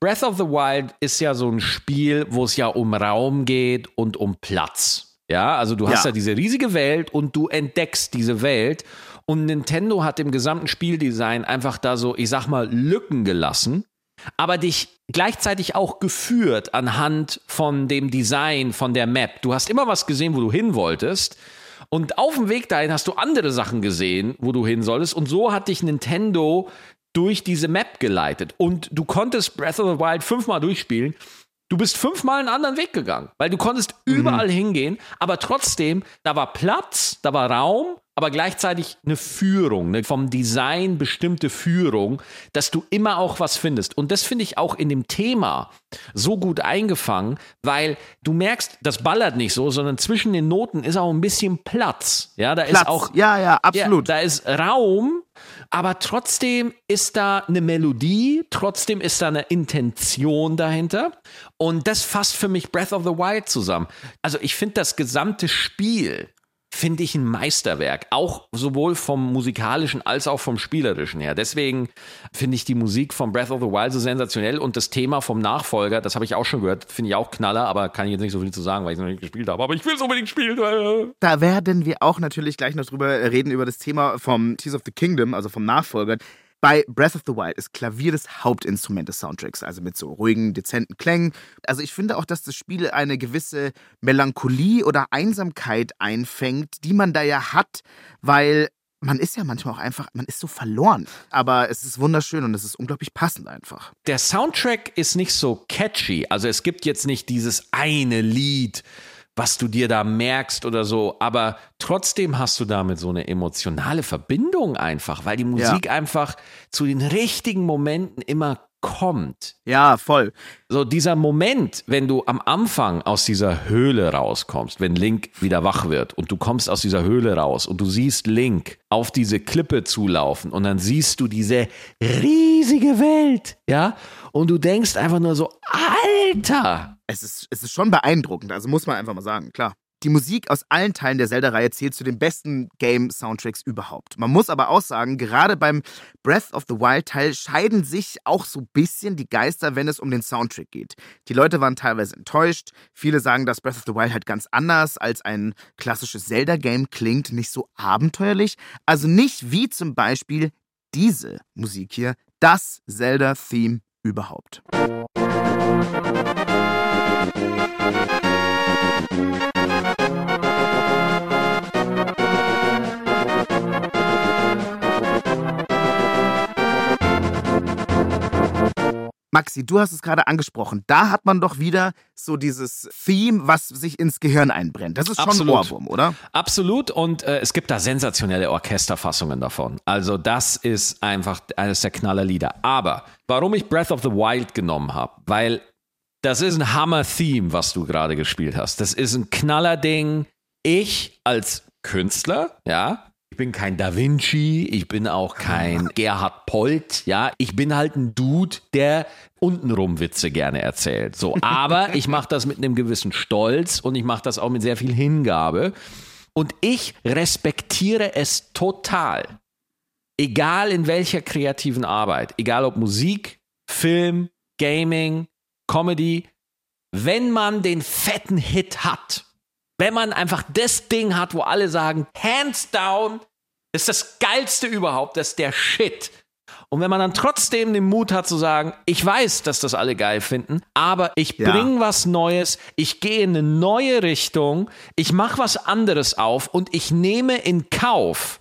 Breath of the Wild ist ja so ein Spiel, wo es ja um Raum geht und um Platz. Ja, also du hast Ja. ja diese riesige Welt und du entdeckst diese Welt. Und Nintendo hat im gesamten Spieldesign einfach da so, ich sag mal, Lücken gelassen, aber dich gleichzeitig auch geführt anhand von dem Design von der Map. Du hast immer was gesehen, wo du hin wolltest. Und auf dem Weg dahin hast du andere Sachen gesehen, wo du hin solltest. Und so hat dich Nintendo durch diese Map geleitet. Und du konntest Breath of the Wild fünfmal durchspielen. Du bist fünfmal einen anderen Weg gegangen, weil du konntest überall hingehen, aber trotzdem, da war Platz, da war Raum, aber gleichzeitig eine Führung, eine vom Design bestimmte Führung, dass du immer auch was findest. Und das finde ich auch in dem Thema so gut eingefangen, weil du merkst, das ballert nicht so, sondern zwischen den Noten ist auch ein bisschen Platz. Ja, da Platz. ist auch ja, ja, absolut. ja, da ist Raum, aber trotzdem ist da eine Melodie, trotzdem ist da eine Intention dahinter. Und das fasst für mich Breath of the Wild zusammen. Also ich finde das gesamte Spiel, finde ich ein Meisterwerk. Auch sowohl vom musikalischen als auch vom spielerischen her. Deswegen finde ich die Musik von Breath of the Wild so sensationell und das Thema vom Nachfolger, das habe ich auch schon gehört, finde ich auch Knaller, aber kann ich jetzt nicht so viel zu sagen, weil ich es noch nicht gespielt habe. Aber ich will es unbedingt spielen. *laughs* Da werden wir auch natürlich gleich noch drüber reden, über das Thema vom Tears of the Kingdom, also vom Nachfolger. Bei Breath of the Wild ist Klavier das Hauptinstrument des Soundtracks, also mit so ruhigen, dezenten Klängen. Also ich finde auch, dass das Spiel eine gewisse Melancholie oder Einsamkeit einfängt, die man da ja hat, weil man ist ja manchmal auch einfach, man ist so verloren. Aber es ist wunderschön und es ist unglaublich passend einfach. der Soundtrack ist nicht so catchy. Also es gibt jetzt nicht dieses eine Lied, was du dir da merkst oder so, aber trotzdem hast du damit so eine emotionale Verbindung einfach, weil die Musik ja. einfach zu den richtigen Momenten immer kommt. Ja, voll. So dieser Moment, wenn du am Anfang aus dieser Höhle rauskommst, wenn Link wieder wach wird und du kommst aus dieser Höhle raus und du siehst Link auf diese Klippe zulaufen und dann siehst du diese riesige Welt, ja? Und du denkst einfach nur so, Alter! Es ist, es ist schon beeindruckend, also muss man einfach mal sagen, klar. Die Musik aus allen Teilen der Zelda-Reihe zählt zu den besten Game-Soundtracks überhaupt. Man muss aber auch sagen, gerade beim Breath of the Wild-Teil scheiden sich auch so ein bisschen die Geister, wenn es um den Soundtrack geht. Die Leute waren teilweise enttäuscht. Viele sagen, dass Breath of the Wild halt ganz anders als ein klassisches Zelda-Game klingt, nicht so abenteuerlich. Also nicht wie zum Beispiel diese Musik hier, das Zelda-Theme überhaupt. Maxi, du hast es gerade angesprochen. Da hat man doch wieder so dieses Theme, was sich ins Gehirn einbrennt. Das ist schon Absolut. ein Ohrwurm, oder? Absolut. Und äh, es gibt da sensationelle Orchesterfassungen davon. Also das ist einfach eines der Knallerlieder. Aber warum ich Breath of the Wild genommen habe, weil das ist ein Hammer-Theme, was du gerade gespielt hast. Das ist ein Knallerding. Ich als Künstler, ja, ich bin kein Da Vinci, ich bin auch kein *laughs* Gerhard Polt, ja. Ich bin halt ein Dude, der untenrum Witze gerne erzählt. So, aber *laughs* ich mache das mit einem gewissen Stolz und ich mache das auch mit sehr viel Hingabe. Und ich respektiere es total. Egal in welcher kreativen Arbeit, egal ob Musik, Film, Gaming, Comedy, wenn man den fetten Hit hat, wenn man einfach das Ding hat, wo alle sagen, hands down, ist das geilste überhaupt, das ist der Shit. Und wenn man dann trotzdem den Mut hat zu sagen, ich weiß, dass das alle geil finden, aber ich ja. bringe was Neues, ich gehe in eine neue Richtung, ich mache was anderes auf und ich nehme in Kauf,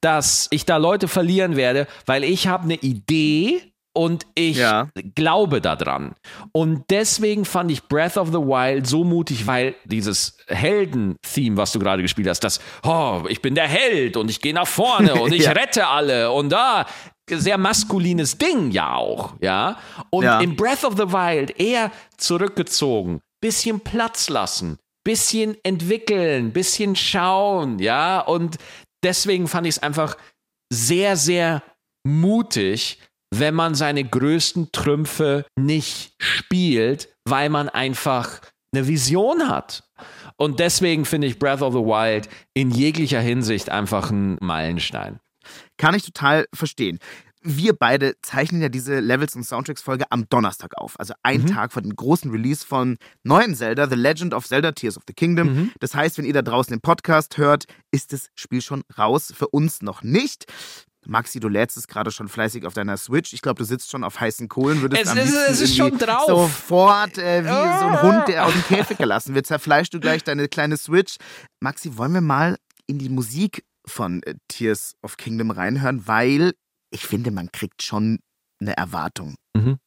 dass ich da Leute verlieren werde, weil ich habe eine Idee und ich ja. glaube daran. Und deswegen fand ich Breath of the Wild so mutig, weil dieses Helden-Theme, was du gerade gespielt hast, das, oh, ich bin der Held und ich gehe nach vorne *laughs* und ich ja. rette alle und da, sehr maskulines Ding ja auch, ja. Und ja. in Breath of the Wild eher zurückgezogen, bisschen Platz lassen, bisschen entwickeln, bisschen schauen, ja. Und deswegen fand ich es einfach sehr, sehr mutig, wenn man seine größten Trümpfe nicht spielt, weil man einfach eine Vision hat. Und deswegen finde ich Breath of the Wild in jeglicher Hinsicht einfach ein Meilenstein. Kann ich total verstehen. Wir beide zeichnen ja diese Levels und Soundtracks-Folge am Donnerstag auf, also einen mhm. Tag vor dem großen Release von neuen Zelda, The Legend of Zelda Tears of the Kingdom. Mhm. Das heißt, wenn ihr da draußen den Podcast hört, ist das Spiel schon raus. Für uns noch nicht. Maxi, du lädst es gerade schon fleißig auf deiner Switch. Ich glaube, du sitzt schon auf heißen Kohlen. Würdest es, am ist, es ist schon drauf. Sofort äh, wie oh. so ein Hund, der aus dem Käfig gelassen wird, zerfleischst du gleich deine kleine Switch. Maxi, wollen wir mal in die Musik von äh, Tears of Kingdom reinhören? Weil ich finde, man kriegt schon eine Erwartung. Mhm.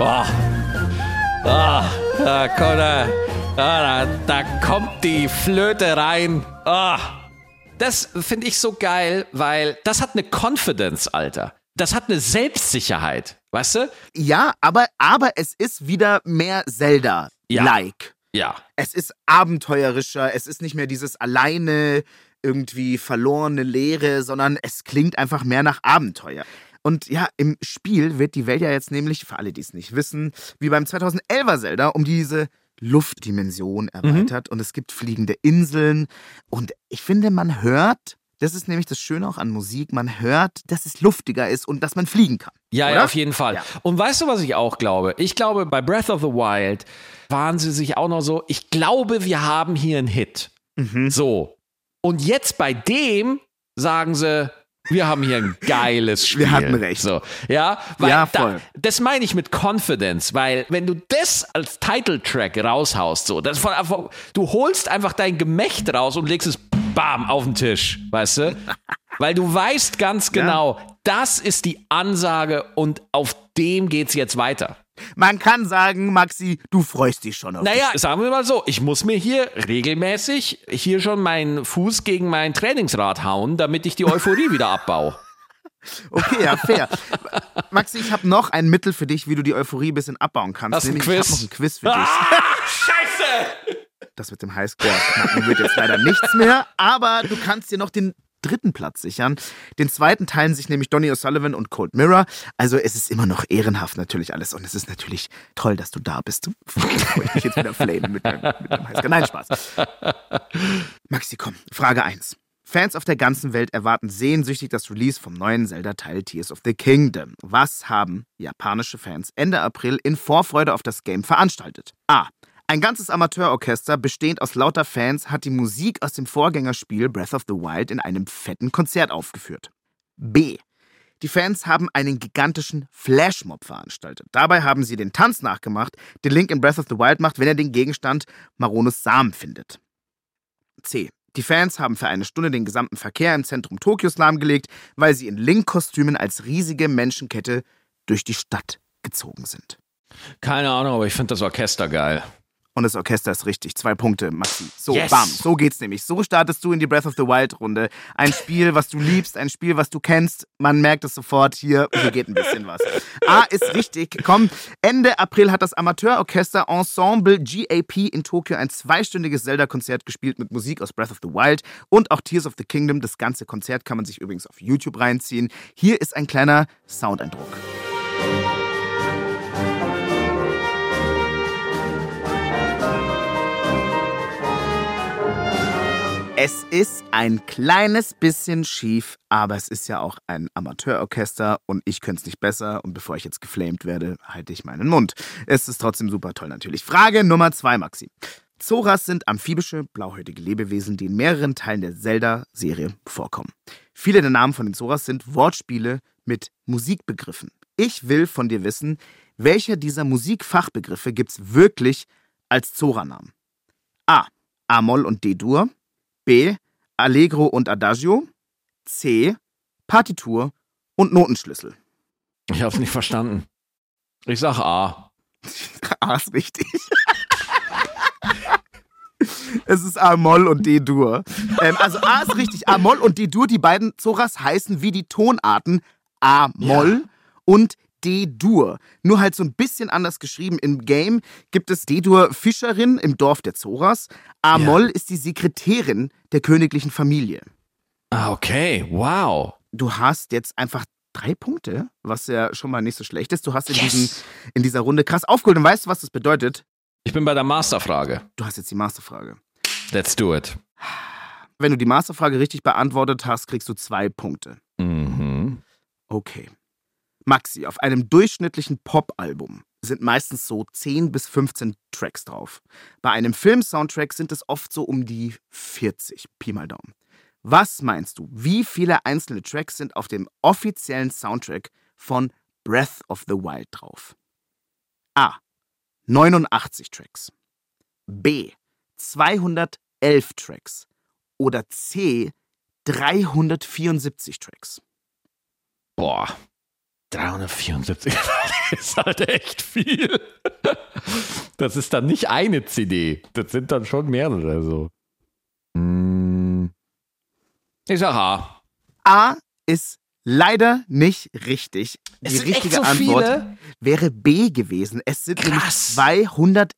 Boah. Ah, da, kommt, da, da, da kommt die Flöte rein. Ah. Das finde ich so geil, weil das hat eine Confidence, Alter. Das hat eine Selbstsicherheit, weißt du? Ja, aber, aber es ist wieder mehr Zelda-like. Ja. ja. Es ist abenteuerischer, es ist nicht mehr dieses alleine irgendwie verlorene Leere, sondern es klingt einfach mehr nach Abenteuer. Und ja, im Spiel wird die Welt ja jetzt nämlich, für alle, die es nicht wissen, wie beim 2011er Zelda, um diese Luftdimension mhm. erweitert. Mhm. Und es gibt fliegende Inseln. Und ich finde, man hört, das ist nämlich das Schöne auch an Musik, man hört, dass es luftiger ist und dass man fliegen kann. Ja, ja auf jeden Fall. Ja. Und weißt du, was ich auch glaube? Ich glaube, bei Breath of the Wild waren sie sich auch noch so, ich glaube, wir haben hier einen Hit. Mhm. So. Und jetzt bei dem sagen sie, Wir haben hier ein geiles Spiel. Wir hatten recht. So, ja, weil Ja, voll. Da, das meine ich mit Confidence, weil wenn du das als Titeltrack raushaust, so, das von, du holst einfach dein Gemächt raus und legst es bam auf den Tisch, weißt du? *laughs* Weil du weißt ganz genau, das ist die Ansage und auf dem geht's jetzt weiter. Man kann sagen, Maxi, du freust dich schon auf Naja, sagen wir mal so, ich muss mir hier regelmäßig hier schon meinen Fuß gegen mein Trainingsrad hauen, damit ich die Euphorie *laughs* wieder abbaue. Okay, ja, fair. Maxi, ich habe noch ein Mittel für dich, wie du die Euphorie ein bisschen abbauen kannst. Hast du ein Quiz? Ich habe noch ein Quiz für dich. Ah, scheiße! Das mit dem Highscore knacken wird jetzt leider nichts mehr, aber du kannst dir noch den dritten Platz sichern. Den zweiten teilen sich nämlich Donny O'Sullivan und Cold Mirror. Also es ist immer noch ehrenhaft natürlich alles und es ist natürlich toll, dass du da bist. *laughs* Ich mich jetzt wieder flamen mit deinem, mit Highscore. Nein, Spaß. *laughs* Maxi, komm, Frage 1. Fans auf der ganzen Welt erwarten sehnsüchtig das Release vom neuen Zelda-Teil Tears of the Kingdom. Was haben japanische Fans Ende April in Vorfreude auf das Game veranstaltet? A. Ein ganzes Amateurorchester, bestehend aus lauter Fans, hat die Musik aus dem Vorgängerspiel Breath of the Wild in einem fetten Konzert aufgeführt. B. Die Fans haben einen gigantischen Flashmob veranstaltet. Dabei haben sie den Tanz nachgemacht, den Link in Breath of the Wild macht, wenn er den Gegenstand Marones Samen findet. C. Die Fans haben für eine Stunde den gesamten Verkehr im Zentrum Tokios lahmgelegt, weil sie in Link-Kostümen als riesige Menschenkette durch die Stadt gezogen sind. Keine Ahnung, aber ich finde das Orchester geil. Und das Orchester ist richtig. Zwei Punkte, Maxi. So, Yes. bam. So geht's nämlich. So startest du in die Breath of the Wild-Runde. Ein Spiel, was du liebst, ein Spiel, was du kennst. Man merkt es sofort hier. Hier geht ein bisschen was. A ist richtig. Komm, Ende April hat das Amateurorchester Ensemble GAP in Tokio ein zweistündiges Zelda-Konzert gespielt mit Musik aus Breath of the Wild und auch Tears of the Kingdom. Das ganze Konzert kann man sich übrigens auf YouTube reinziehen. Hier ist ein kleiner Soundeindruck. Es ist ein kleines bisschen schief, aber es ist ja auch ein Amateurorchester und ich könnte es nicht besser. Und bevor ich jetzt geflamed werde, halte ich meinen Mund. Es ist trotzdem super toll natürlich. Frage Nummer zwei, Maxi. Zoras sind amphibische, blauhäutige Lebewesen, die in mehreren Teilen der Zelda-Serie vorkommen. Viele der Namen von den Zoras sind Wortspiele mit Musikbegriffen. Ich will von dir wissen, welcher dieser Musikfachbegriffe gibt es wirklich als Zora-Namen? A. A-Moll und D-Dur. B. Allegro und Adagio. C. Partitur und Notenschlüssel. Ich hab's nicht verstanden. Ich sag A. *laughs* A ist richtig. *laughs* Es ist A-Moll und D-Dur. Ähm, also A ist richtig. A-Moll und D-Dur, die beiden Zoras heißen wie die Tonarten A-Moll und D-Dur. Nur halt so ein bisschen anders geschrieben. Im Game gibt es D-Dur Fischerin im Dorf der Zoras. A-Moll ist die Sekretärin der königlichen Familie. Ah, okay. Wow. Du hast jetzt einfach drei Punkte, was ja schon mal nicht so schlecht ist. Du hast in, Yes. diesen, in dieser Runde krass aufgeholt. Und weißt du, was das bedeutet? Ich bin bei der Masterfrage. Du hast jetzt die Masterfrage. Let's do it. Wenn du die Masterfrage richtig beantwortet hast, kriegst du zwei Punkte. Mhm. Okay. Maxi, auf einem durchschnittlichen Pop-Album sind meistens so 10 bis 15 Tracks drauf. Bei einem Film-Soundtrack sind es oft so um die 40. Pi mal Daumen. Was meinst du, wie viele einzelne Tracks sind auf dem offiziellen Soundtrack von Breath of the Wild drauf? A. 89 Tracks. B. 211 Tracks. Oder C. 374 Tracks. Boah. 374 *laughs* ist halt echt viel. Das ist dann nicht eine CD. Das sind dann schon mehrere so. Hm. Ich sag A. A ist leider nicht richtig. Die richtige so Antwort viele? wäre B gewesen. Es sind Krass. nämlich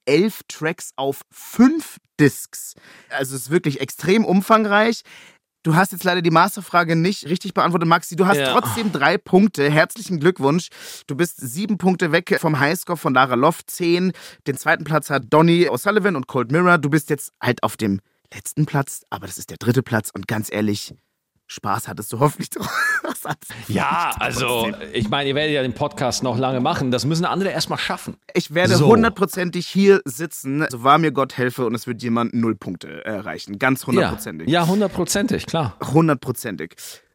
211 Tracks auf fünf Discs. Also es ist wirklich extrem umfangreich. Du hast jetzt leider die Masterfrage nicht richtig beantwortet, Maxi. Du hast Ja. trotzdem drei Punkte. Herzlichen Glückwunsch. Du bist sieben Punkte weg vom Highscore von Lara Loft. Zehn. Den zweiten Platz hat Donny O'Sullivan und Cold Mirror. Du bist jetzt halt auf dem letzten Platz, aber das ist der dritte Platz. Und ganz ehrlich, Spaß hattest du hoffentlich *laughs* Ja, also ich meine, ihr werdet ja den Podcast noch lange machen. Das müssen andere erstmal schaffen. Ich werde So. hundertprozentig hier sitzen, so wahr mir Gott helfe, und es wird jemand null Punkte erreichen. Ganz hundertprozentig. Ja hundertprozentig, klar. Hundertprozentig.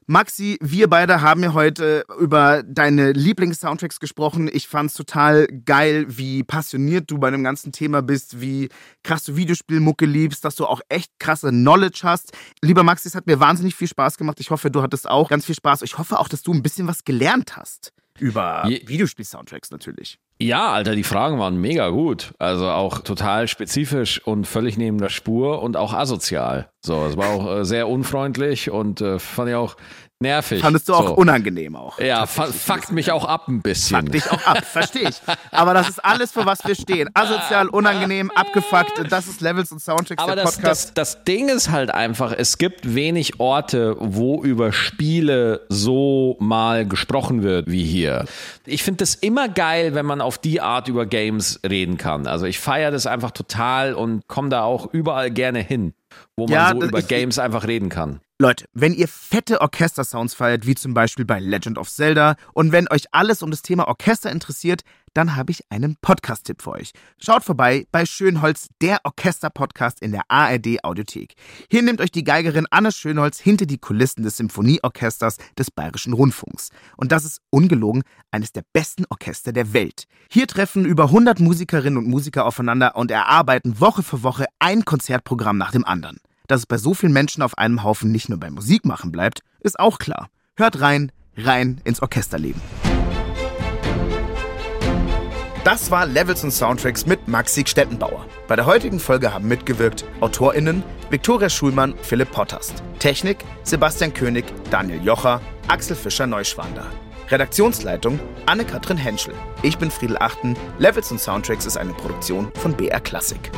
Maxi, wir beide haben ja heute über deine Lieblings-Soundtracks gesprochen. Ich fand's total geil, wie passioniert du bei dem ganzen Thema bist, wie krass du Videospielmucke liebst, dass du auch echt krasse Knowledge hast. Lieber Maxi, es hat mir wahnsinnig viel Spaß gemacht. Ich hoffe, du hattest auch ganz viel Spaß. Ich hoffe auch, dass du ein bisschen was gelernt hast. Über Videospiel-Soundtracks natürlich. Ja, Alter, die Fragen waren mega gut. Also auch total spezifisch und völlig neben der Spur und auch asozial. So, es war auch äh, sehr unfreundlich und äh, fand ich auch nervig. Fandest du auch so. unangenehm auch. Ja, fuckt mich auch ab ein bisschen. Fuckt dich auch ab, verstehe ich. Aber das ist alles, für was wir stehen. Asozial, unangenehm, abgefuckt. Das ist Levels und Soundtracks Aber der das, Podcast. Das, das Ding ist halt einfach, es gibt wenig Orte, wo über Spiele so mal gesprochen wird wie hier. Ich finde das immer geil, wenn man auf die Art über Games reden kann. Also ich feiere das einfach total und komme da auch überall gerne hin, wo man Ja, so über ich- Games einfach reden kann. Leute, wenn ihr fette Orchestersounds feiert, wie zum Beispiel bei Legend of Zelda, und wenn euch alles um das Thema Orchester interessiert, dann habe ich einen Podcast-Tipp für euch. Schaut vorbei bei Schönholz, der Orchester-Podcast in der ARD Audiothek. Hier nimmt euch die Geigerin Anne Schönholz hinter die Kulissen des Symphonieorchesters des Bayerischen Rundfunks. Und das ist ungelogen eines der besten Orchester der Welt. Hier treffen über 100 Musikerinnen und Musiker aufeinander und erarbeiten Woche für Woche ein Konzertprogramm nach dem anderen. Dass es bei so vielen Menschen auf einem Haufen nicht nur beim Musikmachen bleibt, ist auch klar. Hört rein, rein ins Orchesterleben. Das war Levels und Soundtracks mit Maxi Stettenbauer. Bei der heutigen Folge haben mitgewirkt AutorInnen Viktoria Schulmann, Philipp Potterst. Technik Sebastian König, Daniel Jocher, Axel Fischer-Neuschwander. Redaktionsleitung Anne-Kathrin Henschel. Ich bin Friedel Achten. Levels und Soundtracks ist eine Produktion von BR Classic.